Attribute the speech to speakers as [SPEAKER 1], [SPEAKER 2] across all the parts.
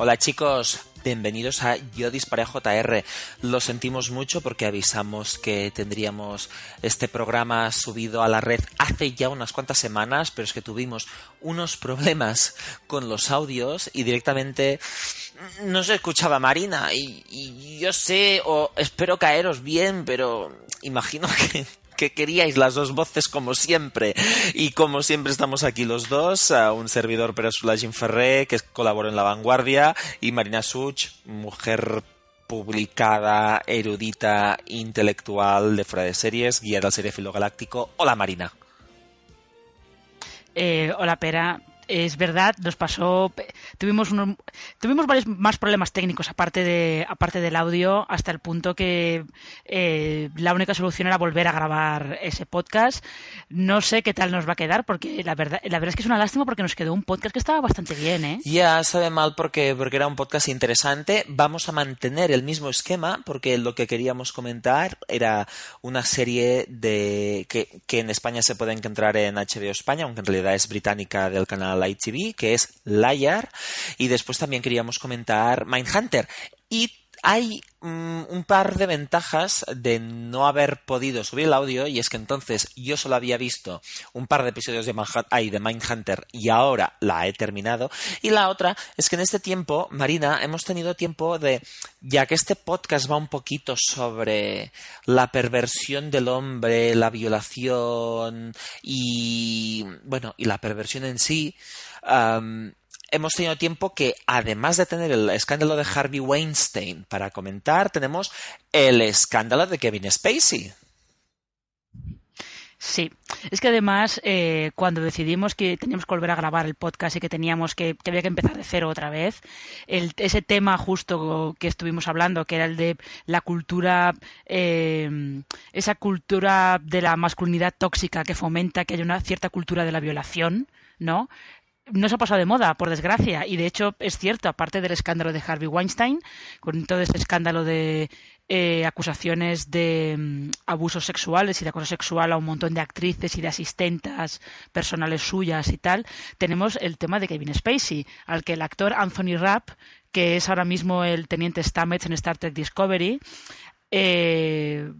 [SPEAKER 1] Hola chicos, bienvenidos a Yo Disparé JR. Lo sentimos mucho porque avisamos que tendríamos este programa subido a la red hace ya unas cuantas semanas, pero es que tuvimos unos problemas con los audios y directamente no se escuchaba Marina. Y, y yo sé, o espero caeros bien, pero imagino que que queríais las dos voces como siempre. Y como siempre estamos aquí los dos, un servidor Peresula Jim Ferré, que colaboró en La Vanguardia, y Marina Such, mujer publicada, erudita, intelectual de fuera de series, guía del serie Galáctico. Hola Marina.
[SPEAKER 2] Eh, hola Pera, es verdad, nos pasó, tuvimos unos, tuvimos varios más problemas técnicos aparte de aparte del audio hasta el punto que eh, la única solución era volver a grabar ese podcast. No sé qué tal nos va a quedar porque la verdad la verdad es que es una lástima porque nos quedó un podcast que estaba bastante bien, ¿eh?
[SPEAKER 1] Ya sabe mal porque porque era un podcast interesante. Vamos a mantener el mismo esquema porque lo que queríamos comentar era una serie de que, que en España se puede encontrar en HBO España, aunque en realidad es británica del canal Light TV, que es Liar, y después también queríamos comentar Mindhunter. Y hay mm, un par de ventajas de no haber podido subir el audio y es que entonces yo solo había visto un par de episodios de, de Mindhunter y ahora la he terminado. Y la otra es que en este tiempo Marina hemos tenido tiempo de ya que este podcast va un poquito sobre la perversión del hombre la violación y bueno y la perversión en sí hemos tenido tiempo que, además de tener el escándalo de Harvey Weinstein para comentar, tenemos el escándalo de Kevin Spacey.
[SPEAKER 2] Sí, es que además eh, cuando decidimos que teníamos que volver a grabar el podcast y que teníamos que, que había que empezar de cero otra vez, el, ese tema justo que estuvimos hablando, que era el de la cultura, eh, esa cultura de la masculinidad tóxica que fomenta que haya una cierta cultura de la violación, ¿no? No se ha pasado de moda, por desgracia, y de hecho es cierto, aparte del escándalo de Harvey Weinstein, con todo este escándalo de eh, acusaciones de mm, abusos sexuales y de acoso sexual a un montón de actrices y de asistentas personales suyas y tal, tenemos el tema de Kevin Spacey, al que el actor Anthony Rapp, que es ahora mismo el teniente Stamets en Star Trek Discovery, eh,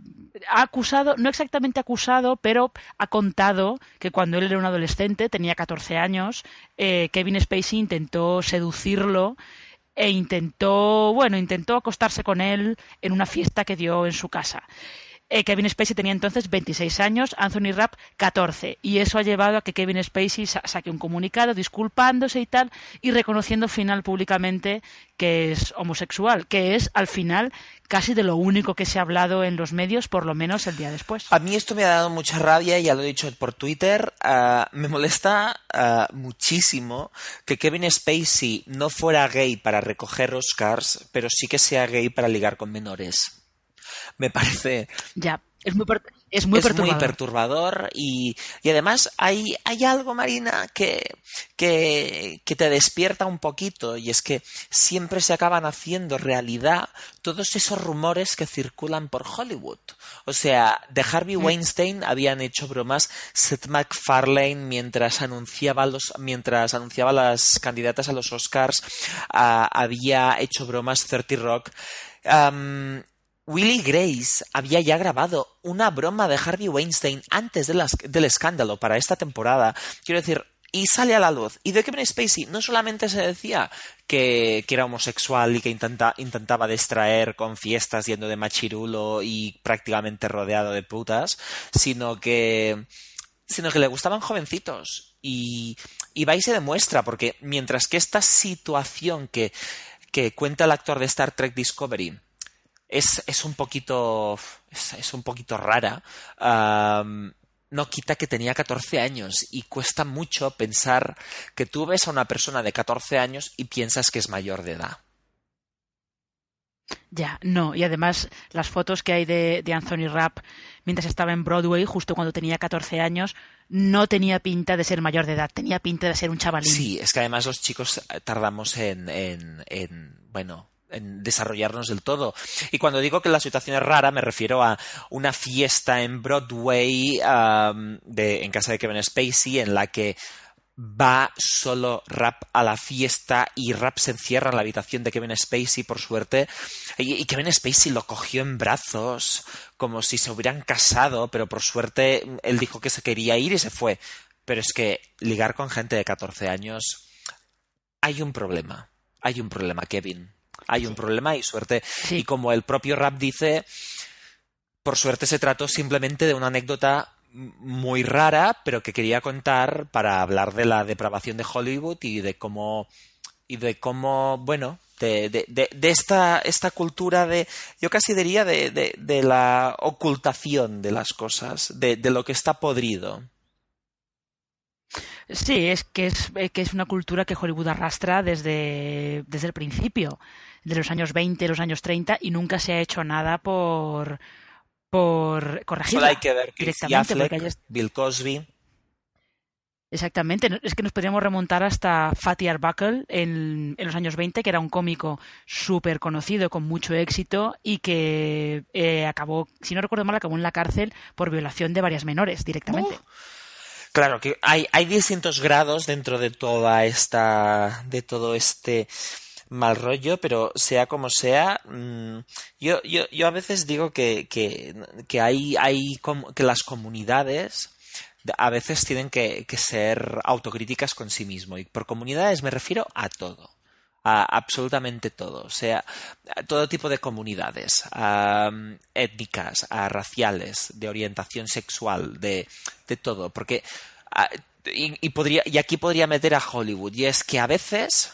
[SPEAKER 2] ha acusado, no exactamente acusado, pero ha contado que cuando él era un adolescente, tenía 14 años, eh, Kevin Spacey intentó seducirlo e intentó, bueno, intentó acostarse con él en una fiesta que dio en su casa. Eh, Kevin Spacey tenía entonces 26 años, Anthony Rapp 14. Y eso ha llevado a que Kevin Spacey saque un comunicado disculpándose y tal, y reconociendo final públicamente que es homosexual, que es al final casi de lo único que se ha hablado en los medios, por lo menos el día después.
[SPEAKER 1] A mí esto me ha dado mucha rabia, ya lo he dicho por Twitter. Ah, me molesta ah, muchísimo que Kevin Spacey no fuera gay para recoger Oscars, pero sí que sea gay para ligar con menores me parece...
[SPEAKER 2] Ya, es muy, es muy perturbador.
[SPEAKER 1] perturbador y, y además hay, hay algo, Marina, que, que, que, te despierta un poquito y es que siempre se acaban haciendo realidad todos esos rumores que circulan por Hollywood. O sea, de Harvey mm. Weinstein habían hecho bromas Seth MacFarlane mientras anunciaba, los, mientras anunciaba las candidatas a los Oscars, ah, había hecho bromas 30 Rock. Willie Grace había ya grabado una broma de Harvey Weinstein antes del escándalo para esta temporada. Quiero decir, y sale a la luz. Y de Kevin Spacey no solamente se decía que, era homosexual y que intentaba distraer con fiestas yendo de machirulo y prácticamente rodeado de putas, sino que, sino que le gustaban jovencitos. Y, y va y se demuestra, porque mientras que esta situación que, que cuenta el actor de Star Trek Discovery es, es un poquito es, un poquito rara. no quita que tenía 14 años y cuesta mucho pensar que tú ves a una persona de 14 años y piensas que es mayor de edad.
[SPEAKER 2] Ya, no, y además las fotos que hay de, de, Anthony Rapp mientras estaba en Broadway, justo cuando tenía 14 años, no tenía pinta de ser mayor de edad, tenía pinta de ser un chavalín.
[SPEAKER 1] Sí, es que además los chicos tardamos en, en, en bueno, en desarrollarnos del todo. Y cuando digo que la situación es rara, me refiero a una fiesta en Broadway de, en casa de Kevin Spacey en la que va solo Rap a la fiesta y Rap se encierra en la habitación de Kevin Spacey, por suerte, y, Kevin Spacey lo cogió en brazos, como si se hubieran casado, pero por suerte él dijo que se quería ir y se fue. Pero es que ligar con gente de 14 años, hay un problema, hay un problema, Kevin. Hay un problema y suerte. Y como el propio Rap dice, por suerte se trató simplemente de una anécdota muy rara, pero que quería contar para hablar de la depravación de Hollywood y de cómo y de cómo, bueno, de, de, de, esta, esta cultura de, yo casi diría, de, de, la ocultación de las cosas, de, lo que está podrido.
[SPEAKER 2] Sí, es que, es que es una cultura que Hollywood arrastra desde, desde el principio, de los años 20, los años 30, y nunca se ha hecho nada por, por corregirla
[SPEAKER 1] Solo hay que ver directamente. Bill Cosby.
[SPEAKER 2] Exactamente, es que nos podríamos remontar hasta Fatty Arbuckle en, en los años 20, que era un cómico súper conocido, con mucho éxito y que eh, acabó, si no recuerdo mal, acabó en la cárcel por violación de varias menores directamente. Uh.
[SPEAKER 1] Claro que hay, hay distintos grados dentro de toda esta, de todo este mal rollo, pero sea como sea, mm, yo, yo, yo a veces digo que, que, que hay, hay que las comunidades a veces tienen que, que, ser autocríticas con sí mismo. Y por comunidades me refiero a todo. A absolutamente todo. O sea, a todo tipo de comunidades. étnicas, a raciales, de orientación sexual, de, de todo. Porque. y, y, podría, y aquí podría meter a Hollywood. Y es que a veces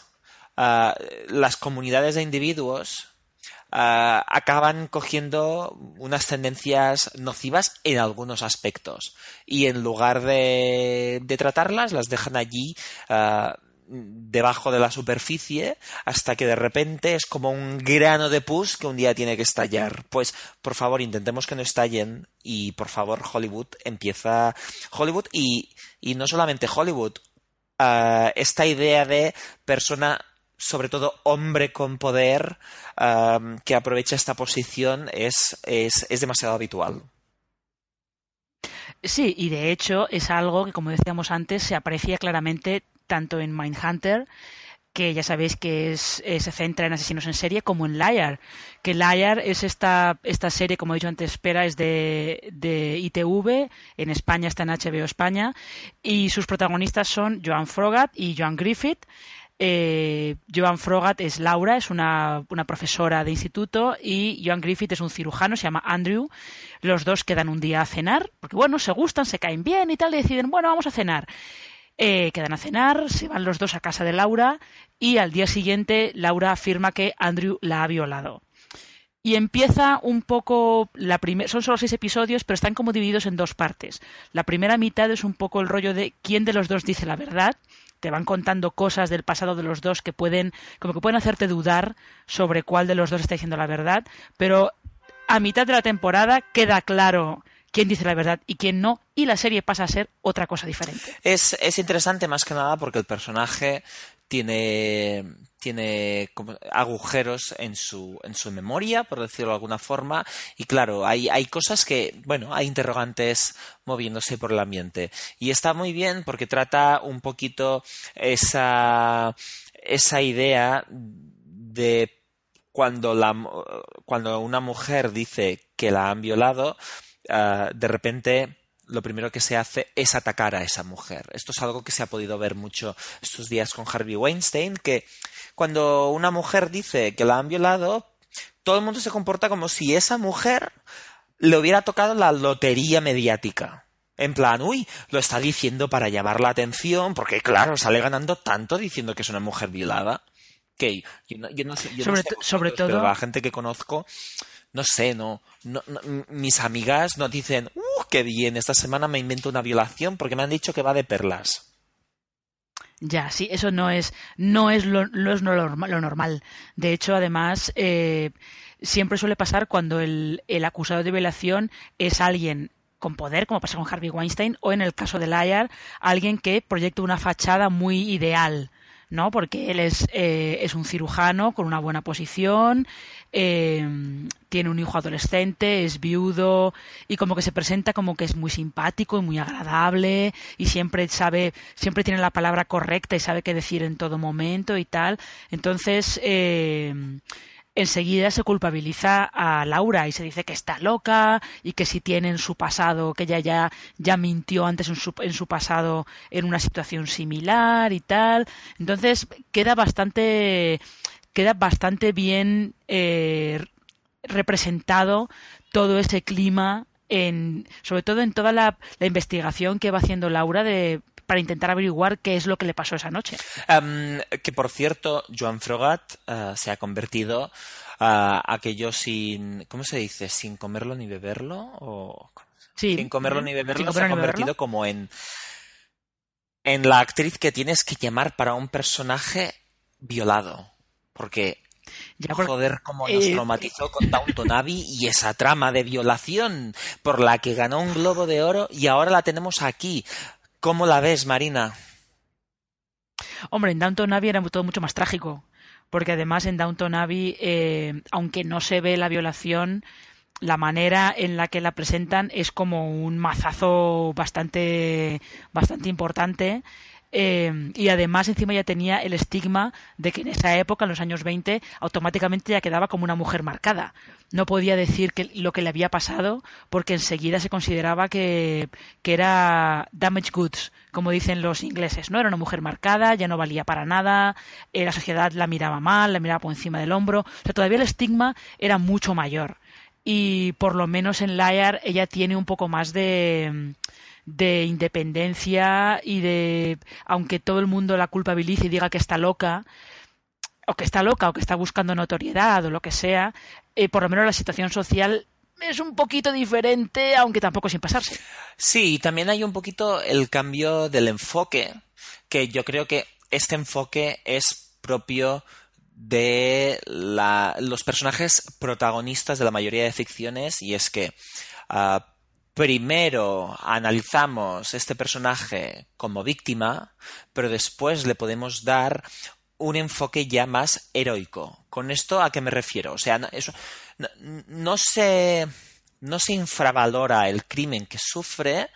[SPEAKER 1] Ah, las comunidades de individuos ah, acaban cogiendo unas tendencias nocivas en algunos aspectos y en lugar de, tratarlas las dejan allí ah, debajo de la superficie hasta que de repente es como un grano de pus que un día tiene que estallar. Pues por favor intentemos que no estallen y por favor Hollywood empieza Hollywood y, y no solamente Hollywood. esta idea de persona sobre todo hombre con poder que aprovecha esta posición es, es, es demasiado habitual.
[SPEAKER 2] Sí, y de hecho es algo que, como decíamos antes, se aprecia claramente tanto en Mindhunter, que ya sabéis que es, eh, se centra en asesinos en serie, como en Liar. Que Liar es esta, esta serie, como he dicho antes, espera, es de, de ITV, en España está en HBO España, y sus protagonistas son Joan Frogat y Joan Griffith. Eh, Joan Frogat es Laura, es una, profesora de instituto, y Joan Griffith es un cirujano, se llama Andrew. Los dos quedan un día a cenar, porque bueno, se gustan, se caen bien y tal, y deciden, bueno, vamos a cenar. Eh, quedan a cenar, se van los dos a casa de Laura y al día siguiente Laura afirma que Andrew la ha violado. Y empieza un poco la son solo seis episodios, pero están como divididos en dos partes. La primera mitad es un poco el rollo de quién de los dos dice la verdad te van contando cosas del pasado de los dos que pueden, como que pueden hacerte dudar sobre cuál de los dos está diciendo la verdad, pero a mitad de la temporada queda claro quién dice la verdad y quién no, y la serie pasa a ser otra cosa diferente.
[SPEAKER 1] Es, es interesante más que nada porque el personaje tiene, tiene agujeros en su, en su memoria, por decirlo de alguna forma, y claro, hay, hay cosas que, bueno, hay interrogantes moviéndose por el ambiente. Y está muy bien porque trata un poquito esa, esa idea de cuando, la, cuando una mujer dice que la han violado, ah, de repente lo primero que se hace es atacar a esa mujer. Esto es algo que se ha podido ver mucho estos días con Harvey Weinstein, que cuando una mujer dice que la han violado, todo el mundo se comporta como si esa mujer le hubiera tocado la lotería mediática. En plan, uy, lo está diciendo para llamar la atención, porque claro, sale ganando tanto diciendo que es una mujer violada. Que yo no, sé, sobre, todo, pero la gente que conozco no sé, no, no, mis amigas no dicen, ¡uh, qué bien! Esta semana me invento una violación porque me han dicho que va de perlas.
[SPEAKER 2] Ya, sí, eso no es, no es lo, es lo, normal. De hecho, además, eh, siempre suele pasar cuando el, el acusado de violación es alguien con poder, como pasa con Harvey Weinstein, o en el caso de Liar, alguien que proyecta una fachada muy ideal. ¿No? Porque él es, eh, es un cirujano con una buena posición, eh, tiene un hijo adolescente, es viudo y como que se presenta como que es muy simpático y muy agradable y siempre sabe, siempre tiene la palabra correcta y sabe qué decir en todo momento y tal. Entonces, eh, enseguida se culpabiliza a Laura y se dice que está loca y que si tiene en su pasado, que ella ya, ya mintió antes en su, en su pasado en una situación similar y tal. Entonces queda bastante, queda bastante bien eh, representado todo ese clima en, sobre todo en toda la, la investigación que va haciendo Laura de para intentar averiguar qué es lo que le pasó esa noche.
[SPEAKER 1] Um, que por cierto, Joan Frogat uh, se ha convertido uh, aquello sin, ¿cómo se dice? Sin comerlo ni beberlo o
[SPEAKER 2] sí,
[SPEAKER 1] sin comerlo ni beberlo se ha convertido
[SPEAKER 2] beberlo.
[SPEAKER 1] como en en la actriz que tienes que llamar para un personaje violado, porque
[SPEAKER 2] Ya, por-
[SPEAKER 1] Joder, cómo nos
[SPEAKER 2] eh,
[SPEAKER 1] traumatizó con Downton Abbey y esa trama de violación por la que ganó un Globo de Oro y ahora la tenemos aquí. ¿Cómo la ves, Marina?
[SPEAKER 2] Hombre, en Downton Abbey era todo mucho más trágico, porque además en Downton Abbey, eh, aunque no se ve la violación, la manera en la que la presentan es como un mazazo bastante, bastante importante. Eh, y además encima ya tenía el estigma de que en esa época, en los años 20, automáticamente ya quedaba como una mujer marcada. No podía decir que, lo que le había pasado porque enseguida se consideraba que, que era damage goods, como dicen los ingleses. No era una mujer marcada, ya no valía para nada, eh, la sociedad la miraba mal, la miraba por encima del hombro. O sea, todavía el estigma era mucho mayor. Y por lo menos en Liar ella tiene un poco más de de independencia y de aunque todo el mundo la culpabilice y diga que está loca o que está loca o que está buscando notoriedad o lo que sea eh, por lo menos la situación social es un poquito diferente aunque tampoco sin pasarse.
[SPEAKER 1] Sí, también hay un poquito el cambio del enfoque, que yo creo que este enfoque es propio de la- los personajes protagonistas de la mayoría de ficciones y es que ah, primero analizamos este personaje como víctima, pero después le podemos dar un enfoque ya más heroico. ¿Con esto a qué me refiero? O sea, no, eso, no, no se, no se infravalora el crimen que sufre,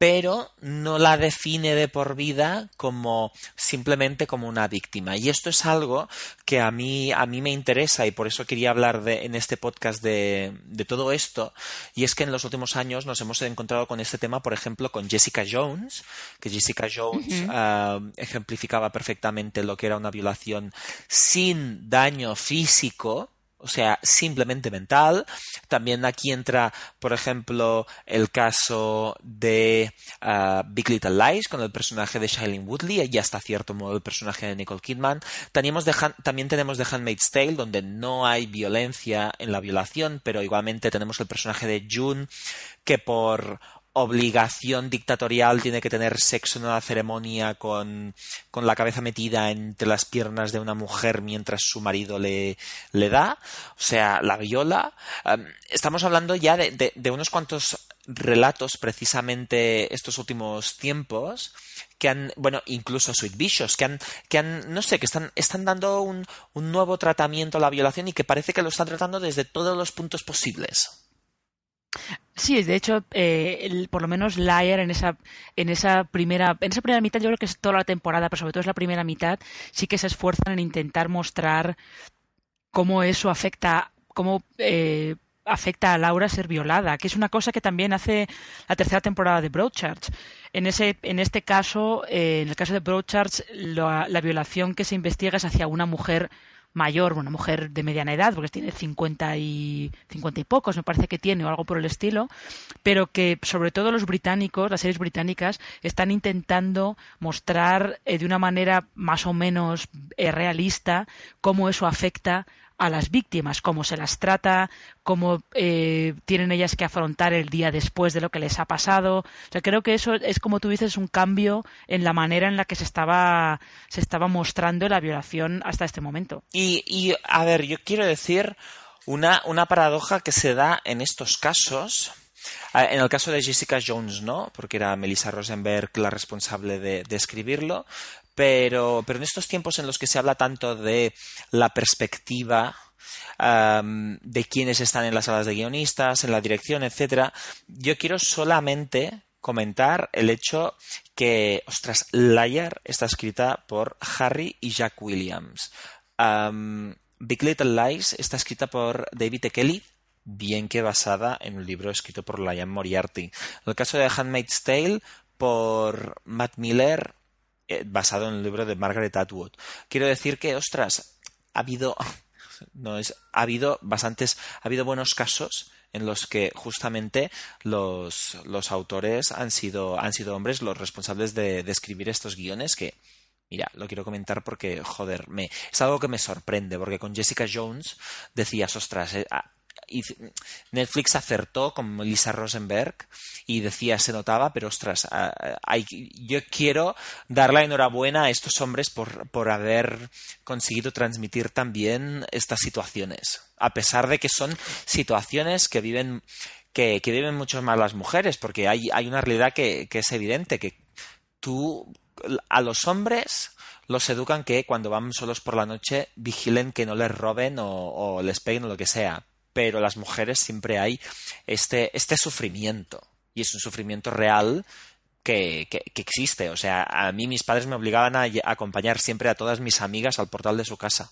[SPEAKER 1] pero no la define de por vida como simplemente como una víctima. Y esto es algo que a mí, a mí me interesa y por eso quería hablar de, en este podcast de, de todo esto. Y es que en los últimos años nos hemos encontrado con este tema, por ejemplo, con Jessica Jones, que Jessica Jones ah, ejemplificaba perfectamente lo que era una violación sin daño físico, o sea, simplemente mental. También aquí entra, por ejemplo, el caso de uh, Big Little Lies con el personaje de Shailene Woodley y hasta cierto modo el personaje de Nicole Kidman. También tenemos The Handmaid's Tale, donde no hay violencia en la violación, pero igualmente tenemos el personaje de June, que por obligación dictatorial tiene que tener sexo en una ceremonia con, con la cabeza metida entre las piernas de una mujer mientras su marido le, le da, o sea, la viola. Estamos hablando ya de unos cuantos relatos precisamente estos últimos tiempos que han, bueno, incluso Sweet Vicious, que han, que han, no sé, que están, están dando un, un nuevo tratamiento a la violación y que parece que lo están tratando desde todos los puntos posibles.
[SPEAKER 2] Sí, de hecho, eh, el- por lo menos Liar en esa, en esa primera, en esa primera mitad, yo creo que es toda la temporada, pero sobre todo es la primera mitad, sí que se esfuerzan en intentar mostrar cómo eso afecta, cómo eh, afecta a Laura ser violada, que es una cosa que también hace la tercera temporada de Broadchurch. En ese, en este caso, eh, en el caso de Broadchurch, la, la violación que se investiga es hacia una mujer mayor, una mujer de mediana edad, porque tiene 50 y, 50 y pocos, me parece que tiene, o algo por el estilo, pero que sobre todo los británicos, las series británicas, están intentando mostrar eh, de una manera más o menos eh, realista cómo eso afecta a las víctimas, cómo se las trata, cómo eh, tienen ellas que afrontar el día después de lo que les ha pasado. Creo que eso es como tú dices un cambio en la manera en la que se estaba se estaba mostrando la violación hasta este momento.
[SPEAKER 1] Y, y a ver, yo quiero decir una, una paradoja que se da en estos casos. Eh, En el caso de Jessica Jones, ¿no? Porque era Melissa Rosenberg la responsable de, de escribirlo. Pero, pero en estos tiempos en los que se habla tanto de la perspectiva de quiénes están en las salas de guionistas, en la dirección, etcétera. Yo quiero solamente comentar el hecho que, ostras, Liar está escrita por Harry y Jack Williams. Big Little Lies está escrita por David E. Kelly, bien que basada en un libro escrito por Liam Moriarty. el caso de Handmaid's Tale, por Matt Miller, eh, basado en el libro de Margaret Atwood. Quiero decir que, ostras, ha habido, no es, ha habido bastantes, ha habido buenos casos en los que justamente los, los autores han sido, han sido hombres los responsables de, de escribir estos guiones que, Mira, lo quiero comentar porque, joder, me, es algo que me sorprende, porque con Jessica Jones decías, ostras, eh, Netflix acertó con Lisa Rosenberg y decía, se notaba, pero ostras, yo quiero dar la enhorabuena a estos hombres por, por haber conseguido transmitir también estas situaciones, a pesar de que son situaciones que viven que, que viven mucho más las mujeres, porque hay, hay una realidad que, que es evidente, que tú a los hombres los educan que cuando van solos por la noche vigilen que no les roben o, o les peguen o lo que sea pero las mujeres siempre hay este, este sufrimiento. Y es un sufrimiento real que, existe. O sea, a mí mis padres me obligaban a, acompañar siempre a todas mis amigas al portal de su casa.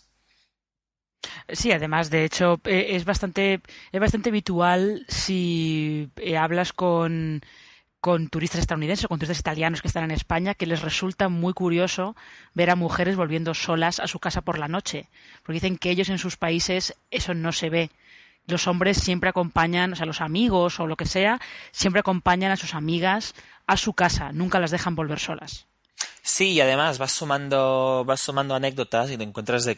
[SPEAKER 2] Sí, además, de hecho, eh, es bastante, es bastante habitual si eh, hablas con, con turistas estadounidenses o con turistas italianos que están en España que les resulta muy curioso ver a mujeres volviendo solas a su casa por la noche, porque dicen que ellos en sus países eso no se ve los hombres siempre acompañan, o sea, los amigos o lo que sea, siempre acompañan a sus amigas a su casa, nunca las dejan volver solas.
[SPEAKER 1] Sí, y además vas sumando, vas sumando anécdotas y te encuentras,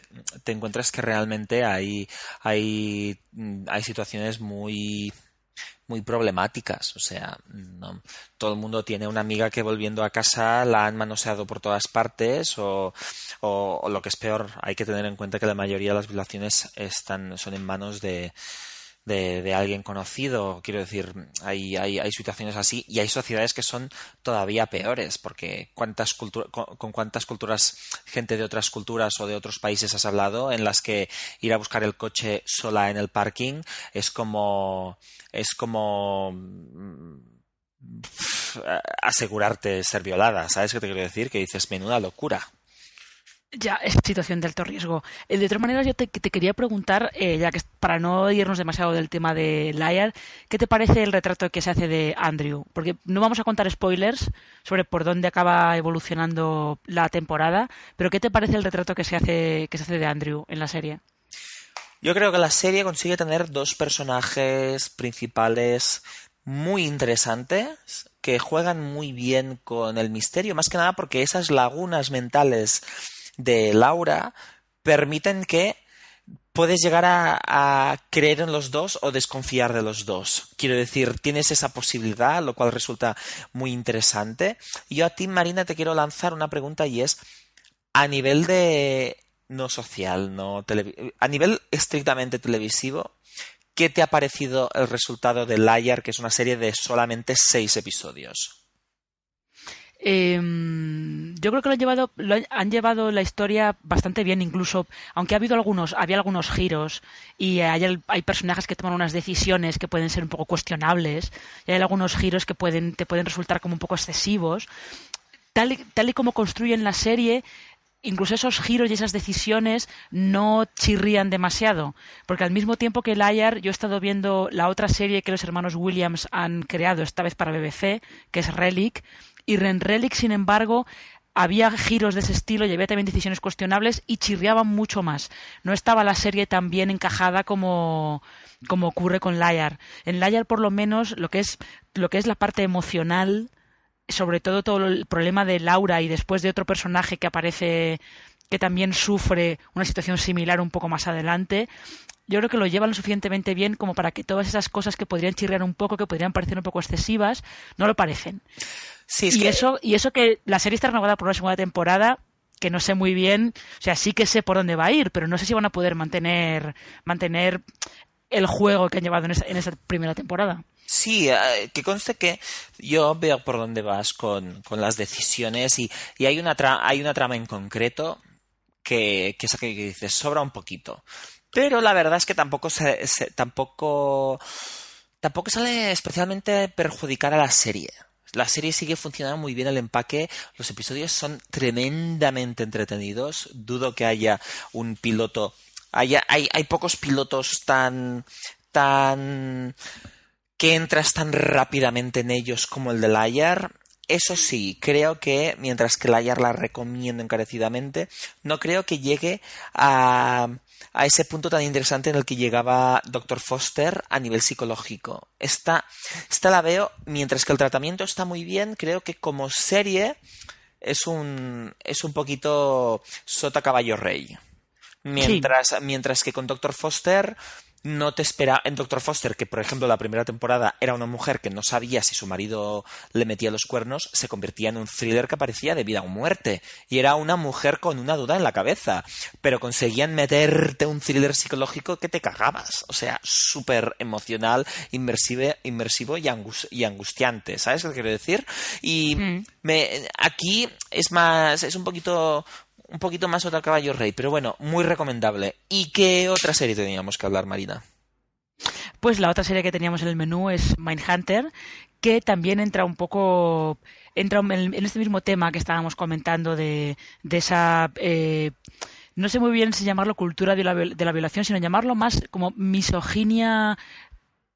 [SPEAKER 1] te encuentras que realmente hay, hay, hay situaciones muy, muy problemáticas. O sea, todo el mundo tiene una amiga que volviendo a casa la han manoseado por todas partes o, o, lo que es peor, hay que tener en cuenta que la mayoría de las violaciones están, son en manos de, de, alguien conocido. Quiero decir, hay, hay, hay, situaciones así y hay sociedades que son todavía peores, porque cuántas con, con, cuántas culturas, gente de otras culturas o de otros países has hablado, en las que ir a buscar el coche sola en el parking es como, es como mm, asegurarte ser violada, ¿sabes qué te quiero decir? Que dices, menuda locura.
[SPEAKER 2] Ya, es situación de alto riesgo. Eh, de otra manera, yo te, quería preguntar, eh, ya que para no irnos demasiado del tema de Liar, ¿qué te parece el retrato que se hace de Andrew? Porque no vamos a contar spoilers sobre por dónde acaba evolucionando la temporada, pero ¿qué te parece el retrato que se hace, que se hace de Andrew en la serie?
[SPEAKER 1] Yo creo que la serie consigue tener dos personajes principales muy interesantes que juegan muy bien con el misterio, más que nada porque esas lagunas mentales de Laura permiten que puedes llegar a, creer en los dos o desconfiar de los dos. Quiero decir, tienes esa posibilidad, lo cual resulta muy interesante. Yo a ti, Marina, te quiero lanzar una pregunta y es, a nivel de no social, no a nivel estrictamente televisivo, ¿qué te ha parecido el resultado de Liar, que es una serie de solamente seis episodios?
[SPEAKER 2] Em, yo creo que lo han llevado, han llevado la historia bastante bien, incluso, aunque ha habido algunos, había algunos giros y hay, hay personajes que toman unas decisiones que pueden ser un poco cuestionables y hay algunos giros que pueden, te pueden resultar como un poco excesivos. Tal, tal y como construyen la serie, incluso esos giros y esas decisiones no chirrían demasiado. Porque al mismo tiempo que Liar, yo he estado viendo la otra serie que los hermanos Williams han creado, esta vez para BBC, que es Relic, y Ren Relic, sin embargo, había giros de ese estilo y había también decisiones cuestionables y chirriaban mucho más. No estaba la serie tan bien encajada como, como ocurre con Liar. En Liar, por lo menos, lo que es, lo que es la parte emocional, sobre todo todo el problema de Laura y después de otro personaje que aparece que también sufre una situación similar un poco más adelante, yo creo que lo llevan lo suficientemente bien como para que todas esas cosas que podrían chirriar un poco, que podrían parecer un poco excesivas, no lo parecen y, eso, y eso que la serie está renovada por una segunda temporada, que no sé muy bien, o sea, sí que sé por dónde va a ir, pero no sé si van a poder mantener, mantener el juego que han llevado en esa, primera temporada.
[SPEAKER 1] Sí, eh, que conste que yo veo por dónde vas con, con las decisiones y, y hay, una hay una trama en concreto que, que, que dices, sobra un poquito pero la verdad es que tampoco se, tampoco tampoco sale especialmente perjudicar a la serie. La serie sigue funcionando muy bien el empaque, los episodios son tremendamente entretenidos, dudo que haya un piloto, haya, hay, hay pocos pilotos tan tan que entras tan rápidamente en ellos como el de Layar. Eso sí, creo que, mientras que Layar la recomiendo encarecidamente, no creo que llegue a, a ese punto tan interesante en el que llegaba Dr. Foster a nivel psicológico. Esta, esta la veo, mientras que el tratamiento está muy bien, creo que como serie es un, es un poquito sota caballo rey. Mientras, mientras que con Dr. Foster no te espera en Doctor Foster, que por ejemplo la primera temporada era una mujer que no sabía si su marido le metía los cuernos, se convertía en un thriller que parecía de vida o muerte. Y era una mujer con una duda en la cabeza. Pero conseguían meterte un thriller psicológico que te cagabas. O sea, súper emocional, inmersivo y, y, angustiante. ¿Sabes qué quiero decir? Y mm. me, aquí es más, es un poquito un poquito más otra caballo rey, pero bueno, muy recomendable. ¿Y qué otra serie teníamos que hablar, Marina?
[SPEAKER 2] Pues la otra serie que teníamos en el menú es Mindhunter, que también entra un poco entra en este mismo tema que estábamos comentando de, de esa eh, no sé muy bien si llamarlo cultura de la, de la violación, sino llamarlo más como misoginia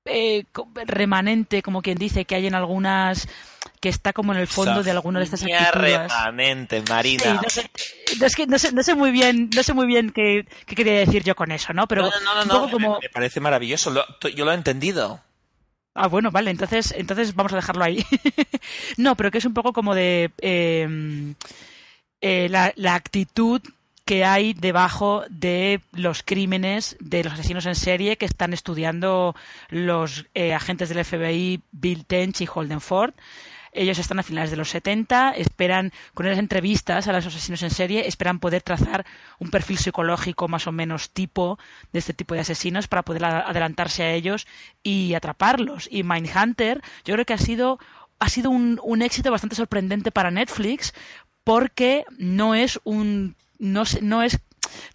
[SPEAKER 2] eh, remanente, como quien dice, que hay en algunas que está como en el fondo de alguna de estas actitudes.
[SPEAKER 1] remanente, Marina.
[SPEAKER 2] no, sé, es que no sé, no sé, muy bien, no sé muy bien qué, quería decir yo con eso, ¿no? Pero
[SPEAKER 1] no, no, no, me, parece maravilloso, yo lo he entendido.
[SPEAKER 2] Ah, bueno, vale, entonces, entonces vamos a dejarlo ahí. no, pero que es un poco como de eh, eh, la, la actitud que hay debajo de los crímenes de los asesinos en serie que están estudiando los eh, agentes del FBI Bill Tench y Holden Ford. Ellos están a finales de los 70, esperan, con las entrevistas a los asesinos en serie, esperan poder trazar un perfil psicológico más o menos tipo de este tipo de asesinos para poder adelantarse a ellos y atraparlos. Y Mindhunter, yo creo que ha sido, ha sido un éxito bastante sorprendente para Netflix porque no es un no, no es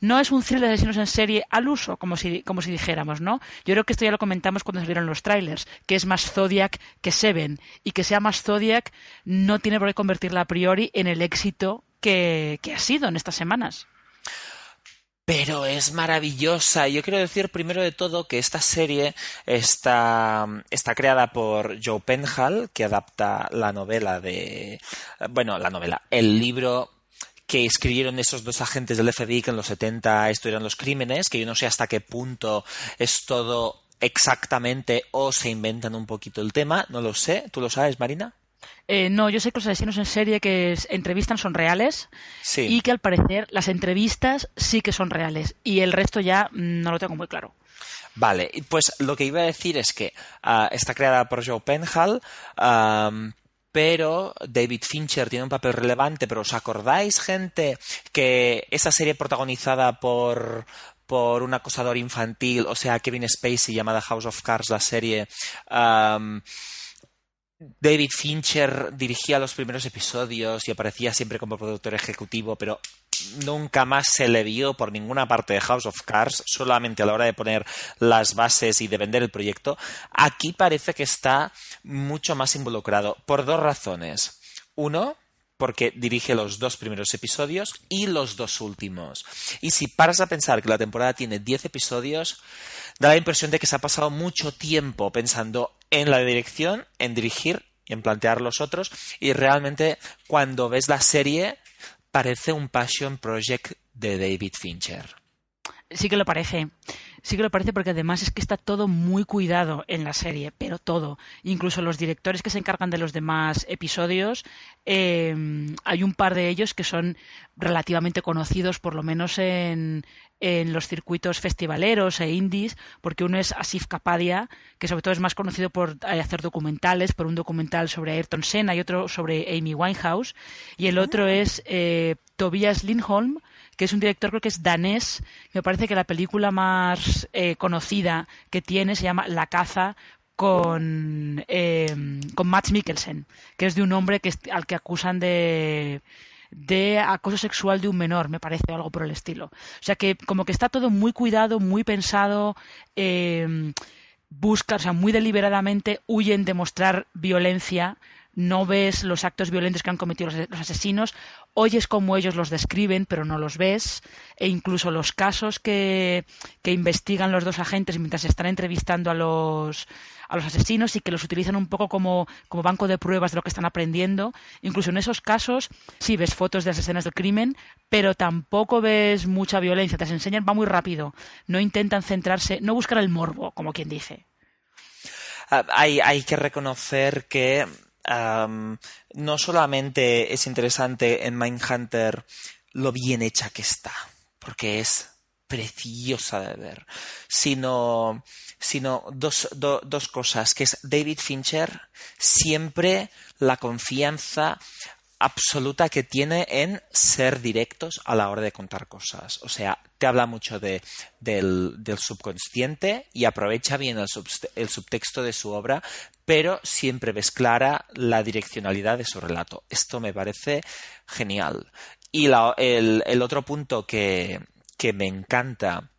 [SPEAKER 2] no es un thriller de asesinos en serie al uso, como si, como si dijéramos, ¿no? Yo creo que esto ya lo comentamos cuando salieron los trailers, que es más Zodiac que Seven, y que sea más Zodiac no tiene por qué convertirla a priori en el éxito que, que ha sido en estas semanas.
[SPEAKER 1] Pero es maravillosa. Yo quiero decir primero de todo que esta serie está, está creada por Joe Penhall, que adapta la novela de. Bueno, la novela, el libro que escribieron esos dos agentes del FBI que en los 70 estudiaron los crímenes, que yo no sé hasta qué punto es todo exactamente o se inventan un poquito el tema, no lo sé. ¿Tú lo sabes, Marina?
[SPEAKER 2] Eh, no, yo sé que los asesinos en serie que entrevistan son reales y que al parecer las entrevistas sí que son reales y el resto ya no lo tengo muy claro.
[SPEAKER 1] Vale, pues lo que iba a decir es que ah, está creada por Joe Penhall, pero David Fincher tiene un papel relevante, pero ¿os acordáis, gente, que esa serie protagonizada por por un acosador infantil, o sea, Kevin Spacey, llamada House of Cards, la serie, David Fincher dirigía los primeros episodios y aparecía siempre como productor ejecutivo, pero nunca más se le vio por ninguna parte de House of Cards, solamente a la hora de poner las bases y de vender el proyecto. Aquí parece que está mucho más involucrado por dos razones. Uno, porque dirige los dos primeros episodios y los dos últimos. Y si paras a pensar que la temporada tiene 10 episodios, da la impresión de que se ha pasado mucho tiempo pensando en la dirección, en dirigir, en plantear los otros, y realmente cuando ves la serie parece un passion project de David Fincher.
[SPEAKER 2] Sí que lo parece. Sí que lo parece porque además es que está todo muy cuidado en la serie, pero todo. Incluso los directores que se encargan de los demás episodios, eh, hay un par de ellos que son relativamente conocidos, por lo menos en, en los circuitos festivaleros e indies, porque uno es Asif Kapadia, que sobre todo es más conocido por eh, hacer documentales, por un documental sobre Ayrton Senna y otro sobre Amy Winehouse, y el otro ah. es eh, Tobias Lindholm, que es un director creo que es danés. Me parece que la película más eh, conocida que tiene se llama La caza con, eh, con Max Mikkelsen, que es de un hombre que al que acusan de de acoso sexual de un menor, me parece, o algo por el estilo. O sea que como que está todo muy cuidado, muy pensado, eh, busca, o sea, muy deliberadamente huyen de mostrar violencia no ves los actos violentos que han cometido los, asesinos, oyes cómo ellos los describen, pero no los ves, e incluso los casos que, que investigan los dos agentes mientras están entrevistando a los, a los asesinos y que los utilizan un poco como, como banco de pruebas de lo que están aprendiendo. Incluso en esos casos sí ves fotos de las escenas del crimen, pero tampoco ves mucha violencia. Te las enseñan, va muy rápido. No intentan centrarse, no buscan el morbo, como quien dice.
[SPEAKER 1] Ah, hay, hay que reconocer que no solamente es interesante en Mindhunter lo bien hecha que está, porque es preciosa de ver, sino, sino dos, dos cosas, que es David Fincher siempre la confianza absoluta que tiene en ser directos a la hora de contar cosas. O sea, te habla mucho de, del, subconsciente y aprovecha bien el, el, subtexto de su obra, pero siempre ves clara la direccionalidad de su relato. Esto me parece genial. Y el, el, otro punto que, que me encanta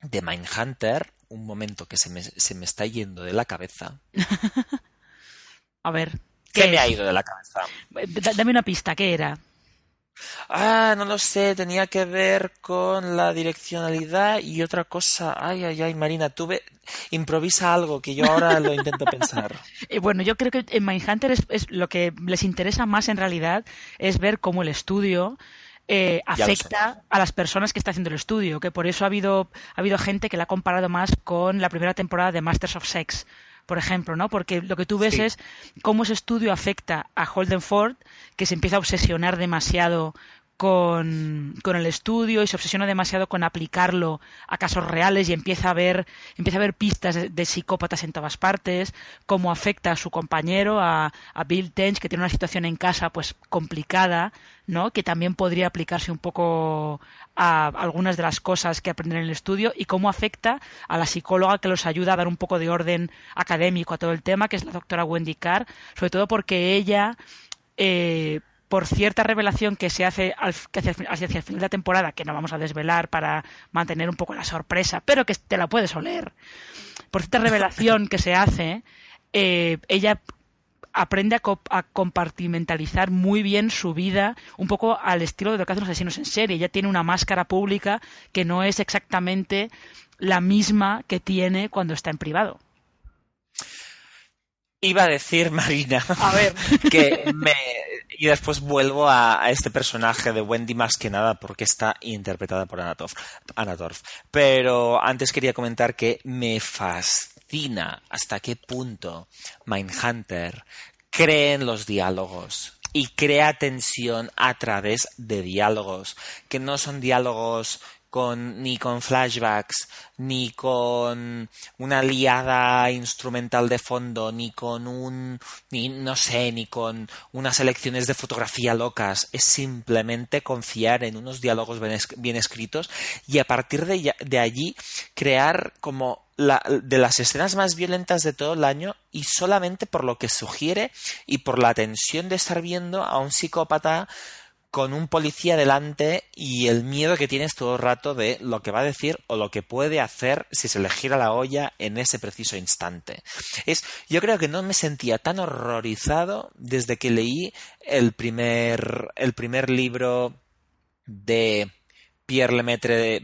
[SPEAKER 1] de Mindhunter, un momento que se me, se me está yendo de la cabeza.
[SPEAKER 2] a ver.
[SPEAKER 1] ¿Qué me ha ido de la cabeza?
[SPEAKER 2] Dame una pista, ¿qué era?
[SPEAKER 1] Ah, no lo sé, tenía que ver con la direccionalidad y otra cosa. Ay, ay, ay, Marina, tuve. Improvisa algo que yo ahora lo intento pensar.
[SPEAKER 2] Eh, bueno, yo creo que en Mindhunter es, es lo que les interesa más en realidad es ver cómo el estudio eh, afecta a las personas que está haciendo el estudio, que por eso ha habido, ha habido gente que la ha comparado más con la primera temporada de Masters of Sex, por ejemplo, ¿no? Porque lo que tú ves es cómo ese estudio afecta a Holden Ford, que se empieza a obsesionar demasiado con, el estudio y se obsesiona demasiado con aplicarlo a casos reales y empieza a ver, empieza a ver pistas de, psicópatas en todas partes, cómo afecta a su compañero, a, a, Bill Tench, que tiene una situación en casa pues complicada, ¿no? que también podría aplicarse un poco a algunas de las cosas que aprenden en el estudio y cómo afecta a la psicóloga que los ayuda a dar un poco de orden académico a todo el tema, que es la doctora Wendy Carr, sobre todo porque ella eh, por cierta revelación que se hace, hacia, el final de la temporada, que no vamos a desvelar para mantener un poco la sorpresa, pero que te la puedes oler, por cierta revelación que se hace, eh, ella aprende a, compartimentalizar muy bien su vida, un poco al estilo de lo que hacen los asesinos en serie. Ella tiene una máscara pública que no es exactamente la misma que tiene cuando está en privado.
[SPEAKER 1] Iba a decir, Marina,
[SPEAKER 2] a ver,
[SPEAKER 1] que me, y después vuelvo a, este personaje de Wendy más que nada porque está interpretada por Anna Torf. Pero antes quería comentar que me fascina hasta qué punto Mindhunter cree en los diálogos y crea tensión a través de diálogos, que no son diálogos con, ni con flashbacks, ni con una liada instrumental de fondo, ni con un, ni, no sé, ni con unas elecciones de fotografía locas. Es simplemente confiar en unos diálogos bien, escritos y a partir de, de allí crear como la, de las escenas más violentas de todo el año y solamente por lo que sugiere y por la tensión de estar viendo a un psicópata con un policía delante y el miedo que tienes todo el rato de lo que va a decir o lo que puede hacer si se le gira la olla en ese preciso instante. Es, yo creo que no me sentía tan horrorizado desde que leí el primer, el primer libro de Pierre Lemaitre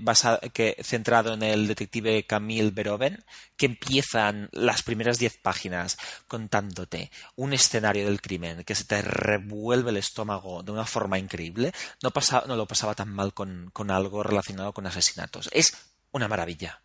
[SPEAKER 1] que, centrado en el detective Camille Beroven, que empiezan las primeras diez páginas contándote un escenario del crimen que se te revuelve el estómago de una forma increíble, no, no lo pasaba tan mal con, algo relacionado con asesinatos. Es una maravilla.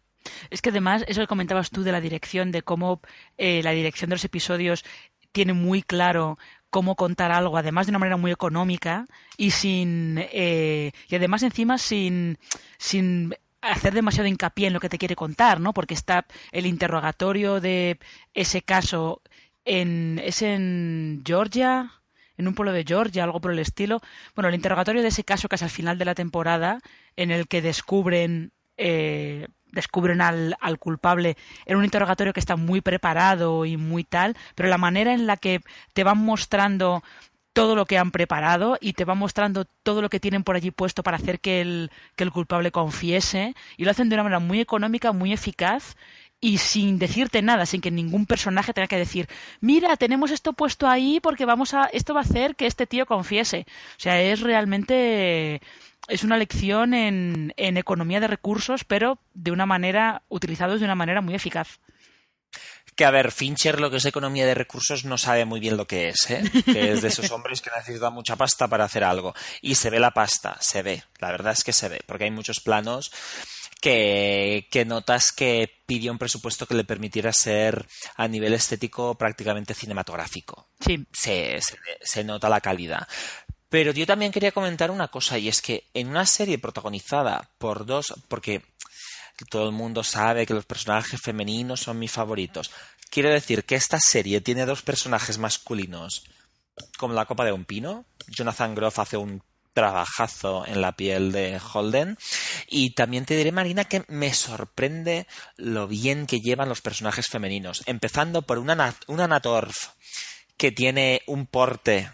[SPEAKER 2] Es que además, eso que comentabas tú de la dirección, de cómo eh, la dirección de los episodios tiene muy claro cómo contar algo, además de una manera muy económica y sin eh, y además encima sin sin hacer demasiado hincapié en lo que te quiere contar, ¿no? Porque está el interrogatorio de ese caso en es en Georgia, en un pueblo de Georgia, algo por el estilo. Bueno, el interrogatorio de ese caso que es al final de la temporada, en el que descubren eh, descubren al, culpable en un interrogatorio que está muy preparado y muy tal, pero la manera en la que te van mostrando todo lo que han preparado y te va mostrando todo lo que tienen por allí puesto para hacer que el, que el culpable confiese y lo hacen de una manera muy económica, muy eficaz y sin decirte nada, sin que ningún personaje tenga que decir, mira, tenemos esto puesto ahí porque vamos a, esto va a hacer que este tío confiese. O sea, es realmente, es una lección en, en economía de recursos, pero de una manera, utilizados de una manera muy eficaz.
[SPEAKER 1] Que a ver, Fincher lo que es economía de recursos no sabe muy bien lo que es, ¿eh? que es de esos hombres que necesitan mucha pasta para hacer algo. Y se ve la pasta, se ve, la verdad es que se ve, porque hay muchos planos que, que, notas que pidió un presupuesto que le permitiera ser a nivel estético prácticamente cinematográfico.
[SPEAKER 2] Sí.
[SPEAKER 1] Se, se, se, nota la calidad. Pero yo también quería comentar una cosa, y es que en una serie protagonizada por dos, porque todo el mundo sabe que los personajes femeninos son mis favoritos. Quiero decir que esta serie tiene dos personajes masculinos como la copa de un pino. Jonathan Groff hace un trabajazo en la piel de Holden. Y también te diré, Marina, que me sorprende lo bien que llevan los personajes femeninos. Empezando por una, una Natorf que tiene un porte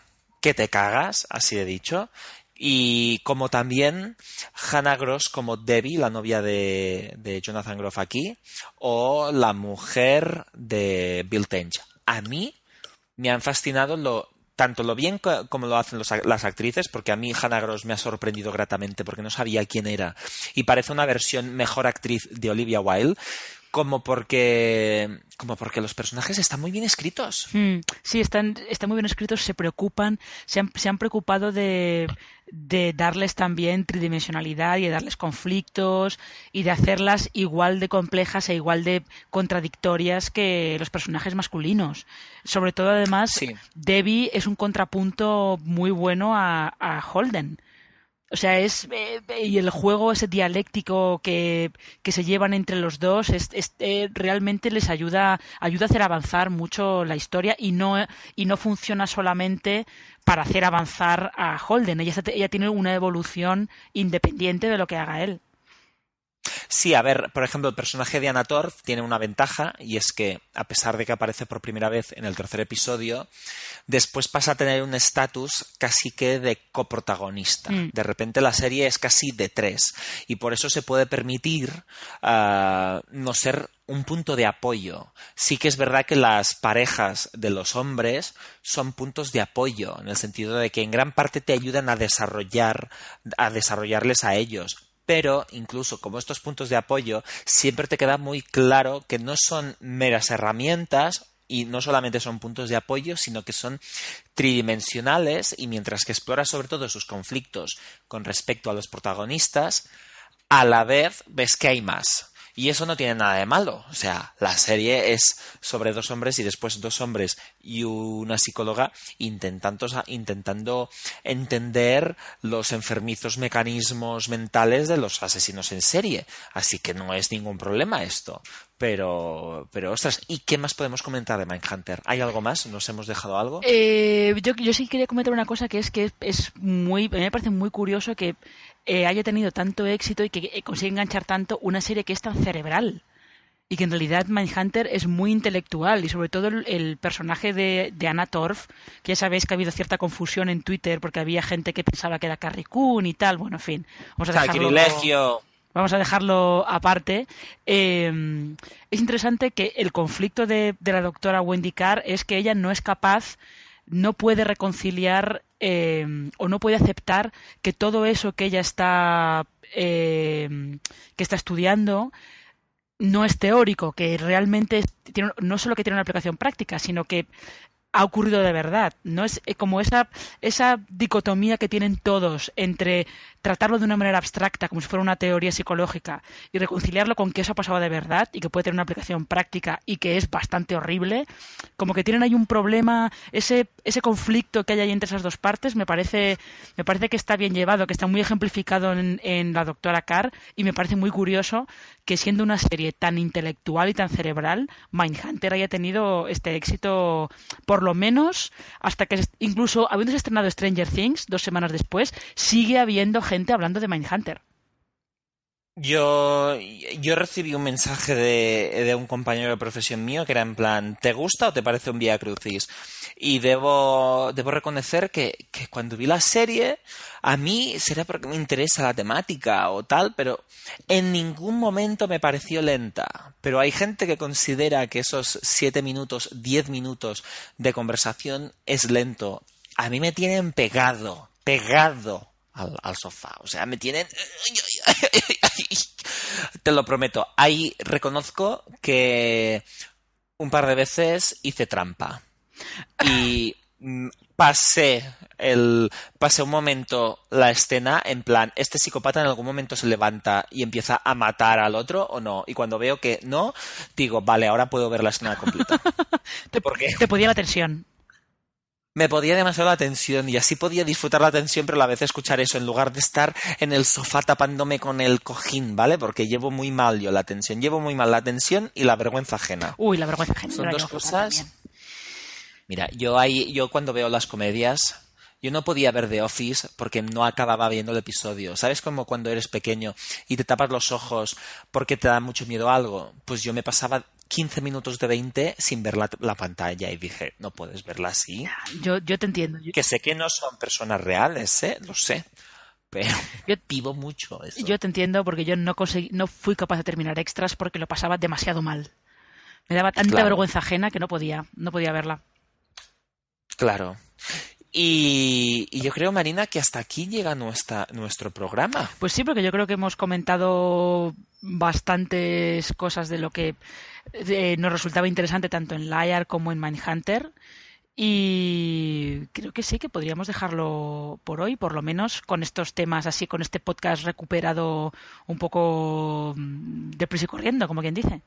[SPEAKER 1] que te cagas, así de dicho. Y como también Hannah Gross como Debbie, la novia de, de Jonathan Groff aquí, o la mujer de Bill Tench. A mí me han fascinado lo, tanto lo bien como lo hacen los, las actrices, porque a mí Hannah Gross me ha sorprendido gratamente porque no sabía quién era y parece una versión mejor actriz de Olivia Wilde, como porque como porque los personajes están muy bien escritos.
[SPEAKER 2] Mm, sí, están, están muy bien escritos, se preocupan, se han, se han preocupado de, de darles también tridimensionalidad y de darles conflictos y de hacerlas igual de complejas e igual de contradictorias que los personajes masculinos. Sobre todo, además,
[SPEAKER 1] Sí.
[SPEAKER 2] Debbie es un contrapunto muy bueno a, a Holden. O sea, es. eh, y el juego, ese dialéctico que, que se llevan entre los dos, es, eh, realmente les ayuda, ayuda a hacer avanzar mucho la historia y no, y no funciona solamente para hacer avanzar a Holden. Ella, ella tiene una evolución independiente de lo que haga él.
[SPEAKER 1] Sí, a ver, por ejemplo, el personaje de Anna Torf tiene una ventaja y es que, a pesar de que aparece por primera vez en el tercer episodio, después pasa a tener un estatus casi que de coprotagonista.
[SPEAKER 2] Mm.
[SPEAKER 1] De repente la serie es casi de tres y por eso se puede permitir ah, no ser un punto de apoyo. Sí que es verdad que las parejas de los hombres son puntos de apoyo, en el sentido de que en gran parte te ayudan a desarrollar, a desarrollarles a ellos. Pero incluso como estos puntos de apoyo, siempre te queda muy claro que no son meras herramientas y no solamente son puntos de apoyo, sino que son tridimensionales y mientras que exploras sobre todo sus conflictos con respecto a los protagonistas, a la vez ves que hay más. Y eso no tiene nada de malo. O sea, la serie es sobre dos hombres y después dos hombres y una psicóloga intentando, intentando entender los enfermizos mecanismos mentales de los asesinos en serie. Así que no es ningún problema esto. Pero, pero ostras, ¿y qué más podemos comentar de Mindhunter? ¿Hay algo más? ¿Nos hemos dejado algo?
[SPEAKER 2] Eh, yo, yo sí quería comentar una cosa que es que es, muy, a mí me parece muy curioso que eh, haya tenido tanto éxito y que eh, consiga enganchar tanto una serie que es tan cerebral. Y que en realidad Mindhunter es muy intelectual y sobre todo el, el personaje de, de Anna Torf, que ya sabéis que ha habido cierta confusión en Twitter porque había gente que pensaba que era Carrie Coon y tal, bueno, en fin. Vamos a dejarlo, vamos a dejarlo aparte. Eh, es interesante que el conflicto de, de la doctora Wendy Carr es que ella no es capaz, no puede reconciliar eh, o no puede aceptar que todo eso que ella está, eh, que está estudiando no es teórico, que realmente tiene, no solo que tiene una aplicación práctica, sino que ha ocurrido de verdad. No es eh, como esa, esa dicotomía que tienen todos entre tratarlo de una manera abstracta, como si fuera una teoría psicológica, y reconciliarlo con que eso ha pasado de verdad y que puede tener una aplicación práctica y que es bastante horrible, como que tienen ahí un problema, ese, ese conflicto que hay ahí entre esas dos partes, me parece, me parece que está bien llevado, que está muy ejemplificado en, en la doctora Carr, y me parece muy curioso que siendo una serie tan intelectual y tan cerebral, Mindhunter haya tenido este éxito, por lo menos, hasta que incluso habiéndose estrenado Stranger Things dos semanas después, sigue habiendo gente hablando de Mindhunter.
[SPEAKER 1] Yo, yo recibí un mensaje de, de, un compañero de profesión mío que era en plan, ¿te gusta o te parece un Via Crucis? Y debo, debo reconocer que, que cuando vi la serie, a mí será porque me interesa la temática o tal, pero en ningún momento me pareció lenta. Pero hay gente que considera que esos siete minutos, diez minutos de conversación es lento. A mí me tienen pegado, pegado al, al, sofá. O sea, me tienen... Te lo prometo. Ahí reconozco que un par de veces hice trampa. Y pasé el pasé un momento la escena en plan este psicópata en algún momento se levanta y empieza a matar al otro o no y cuando veo que no digo vale ahora puedo ver la escena completa
[SPEAKER 2] te, porque te podía la tensión
[SPEAKER 1] me podía demasiado la tensión y así podía disfrutar la tensión, pero a la vez escuchar eso en lugar de estar en el sofá tapándome con el cojín, ¿vale? Porque llevo muy mal yo la tensión. Llevo muy mal la tensión y la vergüenza ajena.
[SPEAKER 2] Uy, la vergüenza ajena.
[SPEAKER 1] Son dos cosas. Mira, yo ahí, yo cuando veo las comedias, yo no podía ver The Office porque no acababa viendo el episodio. ¿Sabes como cuando eres pequeño y te tapas los ojos porque te da mucho miedo algo? Pues yo me pasaba 15 minutos de 20 sin ver la, la, pantalla y dije, no puedes verla así.
[SPEAKER 2] Yo, yo te entiendo. Yo...
[SPEAKER 1] Que sé que no son personas reales, ¿eh? Lo sé. Pero yo vivo mucho eso.
[SPEAKER 2] Yo te entiendo porque yo no, conseguí, no fui capaz de terminar extras porque lo pasaba demasiado mal. Me daba tanta claro. vergüenza ajena que no podía, no podía verla.
[SPEAKER 1] Claro. Y, yo creo, Marina, que hasta aquí llega nuestra, nuestro programa.
[SPEAKER 2] Pues sí, porque yo creo que hemos comentado bastantes cosas de lo que nos resultaba interesante tanto en Liar como en Mindhunter. Y creo que sí, que podríamos dejarlo por hoy, por lo menos con estos temas, así con este podcast recuperado un poco mm, deprisa y corriendo, como quien dice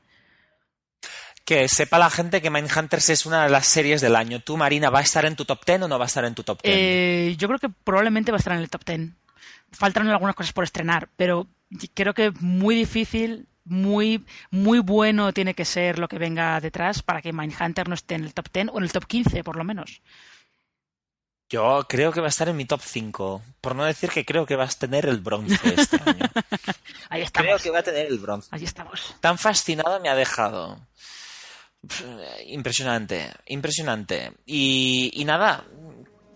[SPEAKER 1] que sepa la gente que Mindhunters es una de las series del año. ¿Tú, Marina, va a estar en tu top 10 o no va a estar en tu top 10?
[SPEAKER 2] Eh, yo creo que probablemente va a estar en el top 10. Faltan algunas cosas por estrenar, pero creo que muy difícil, muy, muy bueno tiene que ser lo que venga detrás para que Mindhunter no esté en el top 10 o en el top 15, por lo menos.
[SPEAKER 1] Yo creo que va a estar en mi top 5. Por no decir que creo que vas a tener el bronce este año.
[SPEAKER 2] Ahí estamos.
[SPEAKER 1] Creo que va a tener el bronce.
[SPEAKER 2] Ahí estamos.
[SPEAKER 1] Tan fascinado me ha dejado. Impresionante, impresionante. Y, nada,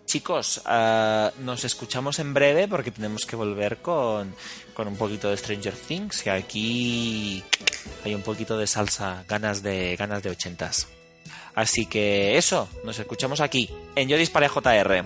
[SPEAKER 1] chicos, uh, nos escuchamos en breve porque tenemos que volver con, con, un poquito de Stranger Things, que aquí hay un poquito de salsa, ganas de, ganas de ochentas. Así que eso, nos escuchamos aquí, en Yo Disparé JR.